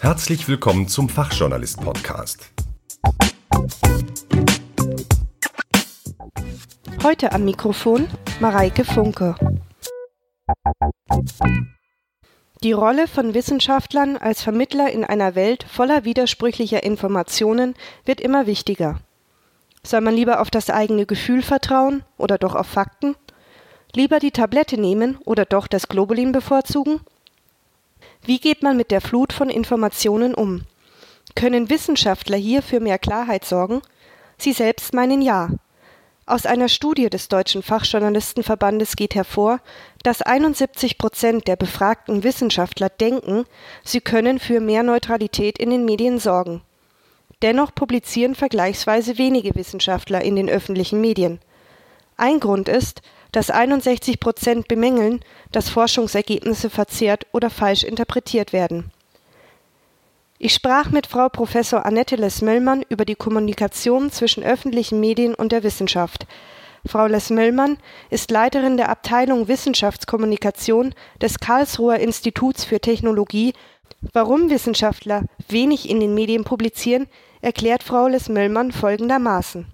Herzlich willkommen zum Fachjournalist Podcast. Heute am Mikrofon Mareike Funke. Die Rolle von Wissenschaftlern als Vermittler in einer Welt voller widersprüchlicher Informationen wird immer wichtiger. Soll man lieber auf das eigene Gefühl vertrauen oder doch auf Fakten? Lieber die Tablette nehmen oder doch das Globulin bevorzugen? Wie geht man mit der Flut von Informationen um? Können Wissenschaftler hier für mehr Klarheit sorgen? Sie selbst meinen ja. Aus einer Studie des Deutschen Fachjournalistenverbandes geht hervor, dass 71 Prozent der befragten Wissenschaftler denken, sie können für mehr Neutralität in den Medien sorgen. Dennoch publizieren vergleichsweise wenige Wissenschaftler in den öffentlichen Medien. Ein Grund ist, dass 61 Prozent bemängeln, dass Forschungsergebnisse verzerrt oder falsch interpretiert werden. Ich sprach mit Frau Professor Annette Les-Möllmann über die Kommunikation zwischen öffentlichen Medien und der Wissenschaft. Frau Les-Möllmann ist Leiterin der Abteilung Wissenschaftskommunikation des Karlsruher Instituts für Technologie. Warum Wissenschaftler wenig in den Medien publizieren, erklärt Frau Les-Möllmann folgendermaßen.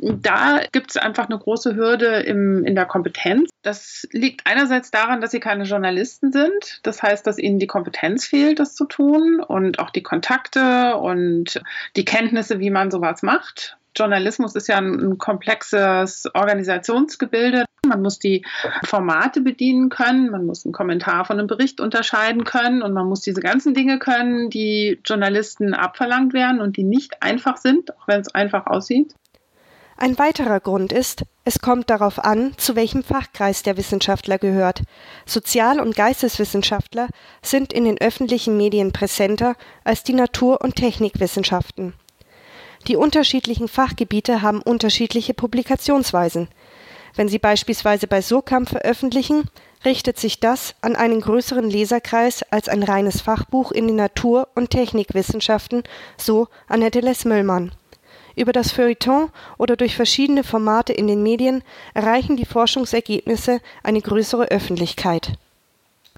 Da gibt es einfach eine große Hürde im, in der Kompetenz. Das liegt einerseits daran, dass sie keine Journalisten sind. Das heißt, dass ihnen die Kompetenz fehlt, das zu tun und auch die Kontakte und die Kenntnisse, wie man sowas macht. Journalismus ist ja ein, ein komplexes Organisationsgebilde. Man muss die Formate bedienen können, man muss einen Kommentar von einem Bericht unterscheiden können und man muss diese ganzen Dinge können, die Journalisten abverlangt werden und die nicht einfach sind, auch wenn es einfach aussieht. Ein weiterer Grund ist, es kommt darauf an, zu welchem Fachkreis der Wissenschaftler gehört. Sozial- und Geisteswissenschaftler sind in den öffentlichen Medien präsenter als die Natur- und Technikwissenschaften. Die unterschiedlichen Fachgebiete haben unterschiedliche Publikationsweisen. Wenn Sie beispielsweise bei Surkamp veröffentlichen, richtet sich das an einen größeren Leserkreis als ein reines Fachbuch in den Natur- und Technikwissenschaften, so Annette Les-Möllmann. Über das Feuilleton oder durch verschiedene Formate in den Medien erreichen die Forschungsergebnisse eine größere Öffentlichkeit.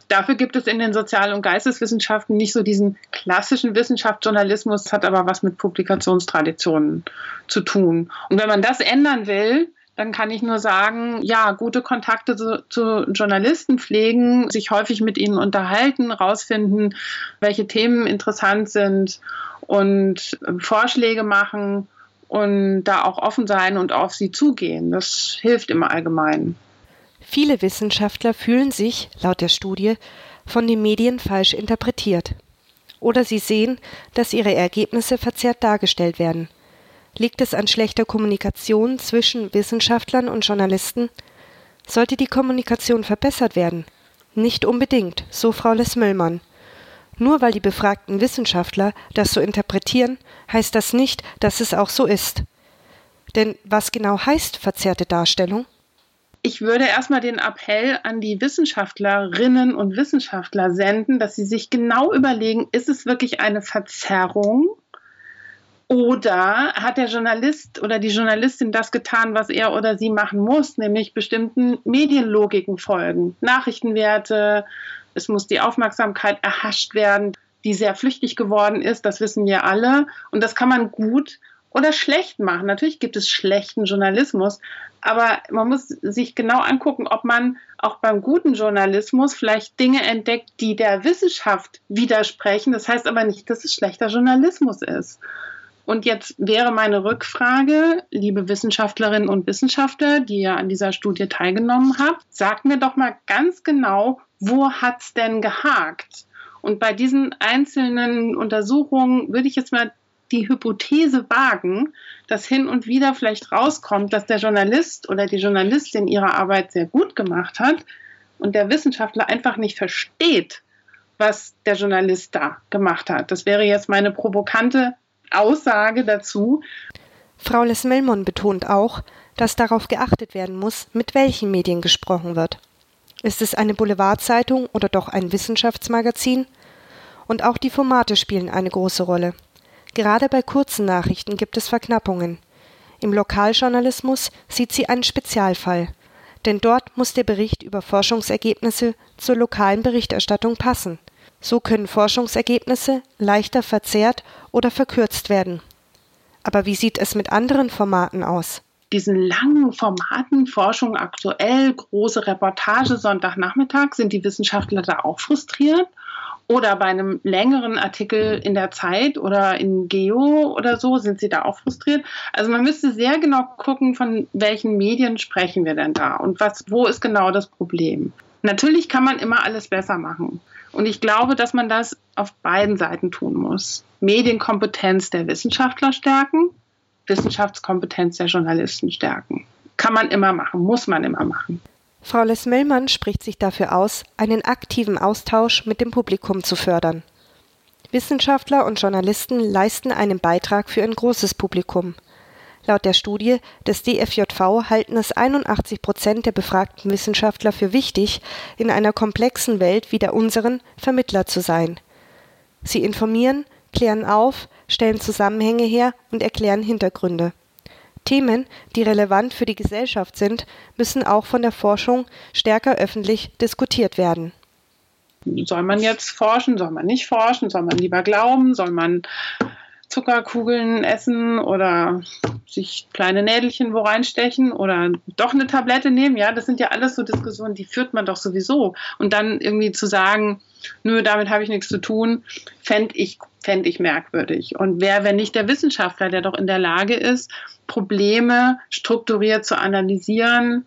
Dafür gibt es in den Sozial- und Geisteswissenschaften nicht so diesen klassischen Wissenschaftsjournalismus, hat aber was mit Publikationstraditionen zu tun. Und wenn man das ändern will, dann kann ich nur sagen, ja, gute Kontakte zu, zu, Journalisten pflegen, sich häufig mit ihnen unterhalten, rausfinden, welche Themen interessant sind und Vorschläge machen und da auch offen sein und auf sie zugehen. Das hilft im Allgemeinen. Viele Wissenschaftler fühlen sich, laut der Studie, von den Medien falsch interpretiert. Oder sie sehen, dass ihre Ergebnisse verzerrt dargestellt werden. Liegt es an schlechter Kommunikation zwischen Wissenschaftlern und Journalisten? Sollte die Kommunikation verbessert werden? Nicht unbedingt, so Frau Les-Möllmann. Nur weil die befragten Wissenschaftler das so interpretieren, heißt das nicht, dass es auch so ist. Denn was genau heißt verzerrte Darstellung? Ich würde erstmal den Appell an die Wissenschaftlerinnen und Wissenschaftler senden, dass sie sich genau überlegen, ist es wirklich eine Verzerrung oder hat der Journalist oder die Journalistin das getan, was er oder sie machen muss, nämlich bestimmten Medienlogiken folgen, Nachrichtenwerte, es muss die Aufmerksamkeit erhascht werden, die sehr flüchtig geworden ist. Das wissen wir alle. Und das kann man gut oder schlecht machen. Natürlich gibt es schlechten Journalismus, aber man muss sich genau angucken, ob man auch beim guten Journalismus vielleicht Dinge entdeckt, die der Wissenschaft widersprechen. Das heißt aber nicht, dass es schlechter Journalismus ist. Und jetzt wäre meine Rückfrage, liebe Wissenschaftlerinnen und Wissenschaftler, die ja an dieser Studie teilgenommen habt, sagt mir doch mal ganz genau, wo hat es denn gehakt? Und bei diesen einzelnen Untersuchungen würde ich jetzt mal die Hypothese wagen, dass hin und wieder vielleicht rauskommt, dass der Journalist oder die Journalistin ihre Arbeit sehr gut gemacht hat und der Wissenschaftler einfach nicht versteht, was der Journalist da gemacht hat. Das wäre jetzt meine provokante Aussage dazu. Frau Les-Melmon betont auch, dass darauf geachtet werden muss, mit welchen Medien gesprochen wird. Ist es eine Boulevardzeitung oder doch ein Wissenschaftsmagazin? Und auch die Formate spielen eine große Rolle. Gerade bei kurzen Nachrichten gibt es Verknappungen. Im Lokaljournalismus sieht sie einen Spezialfall. Denn dort muss der Bericht über Forschungsergebnisse zur lokalen Berichterstattung passen. So können Forschungsergebnisse leichter verzerrt oder verkürzt werden. Aber wie sieht es mit anderen Formaten aus? Diesen langen Formaten, Forschung aktuell, große Reportage Sonntagnachmittag, sind die Wissenschaftler da auch frustriert? Oder bei einem längeren Artikel in der Zeit oder in Geo oder so sind sie da auch frustriert. Also man müsste sehr genau gucken, von welchen Medien sprechen wir denn da und was, wo ist genau das Problem. Natürlich kann man immer alles besser machen. Und ich glaube, dass man das auf beiden Seiten tun muss. Medienkompetenz der Wissenschaftler stärken, Wissenschaftskompetenz der Journalisten stärken. Kann man immer machen, muss man immer machen. Frau Les-Mellmann spricht sich dafür aus, einen aktiven Austausch mit dem Publikum zu fördern. Wissenschaftler und Journalisten leisten einen Beitrag für ein großes Publikum. Laut der Studie des DFJV halten es 81 Prozent der befragten Wissenschaftler für wichtig, in einer komplexen Welt wie der unseren Vermittler zu sein. Sie informieren, klären auf, stellen Zusammenhänge her und erklären Hintergründe. Themen, die relevant für die Gesellschaft sind, müssen auch von der Forschung stärker öffentlich diskutiert werden. Soll man jetzt forschen, soll man nicht forschen, soll man lieber glauben, soll man Zuckerkugeln essen oder sich kleine Nädelchen wo reinstechen oder doch eine Tablette nehmen. Ja, das sind ja alles so Diskussionen, die führt man doch sowieso. Und dann irgendwie zu sagen, nö, damit habe ich nichts zu tun, fände ich, fänd ich merkwürdig. Und wer, wenn nicht der Wissenschaftler, der doch in der Lage ist, Probleme strukturiert zu analysieren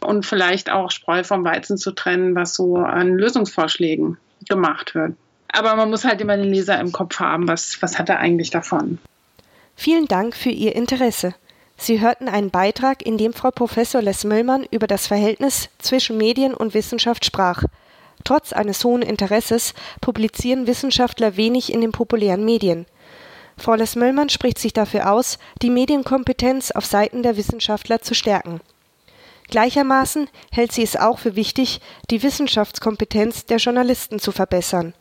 und vielleicht auch Spreu vom Weizen zu trennen, was so an Lösungsvorschlägen gemacht wird. Aber man muss halt immer den Leser im Kopf haben, was, was hat er eigentlich davon. Vielen Dank für Ihr Interesse. Sie hörten einen Beitrag, in dem Frau Professor Les Müllmann über das Verhältnis zwischen Medien und Wissenschaft sprach. Trotz eines hohen Interesses publizieren Wissenschaftler wenig in den populären Medien. Frau Les Müllmann spricht sich dafür aus, die Medienkompetenz auf Seiten der Wissenschaftler zu stärken. Gleichermaßen hält sie es auch für wichtig, die Wissenschaftskompetenz der Journalisten zu verbessern.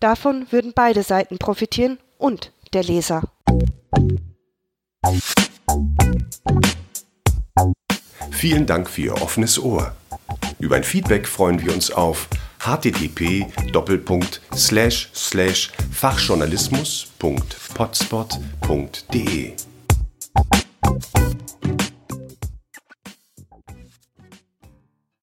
Davon würden beide Seiten profitieren und der Leser. Vielen Dank für Ihr offenes Ohr. Über ein Feedback freuen wir uns auf http://fachjournalismus.potspot.de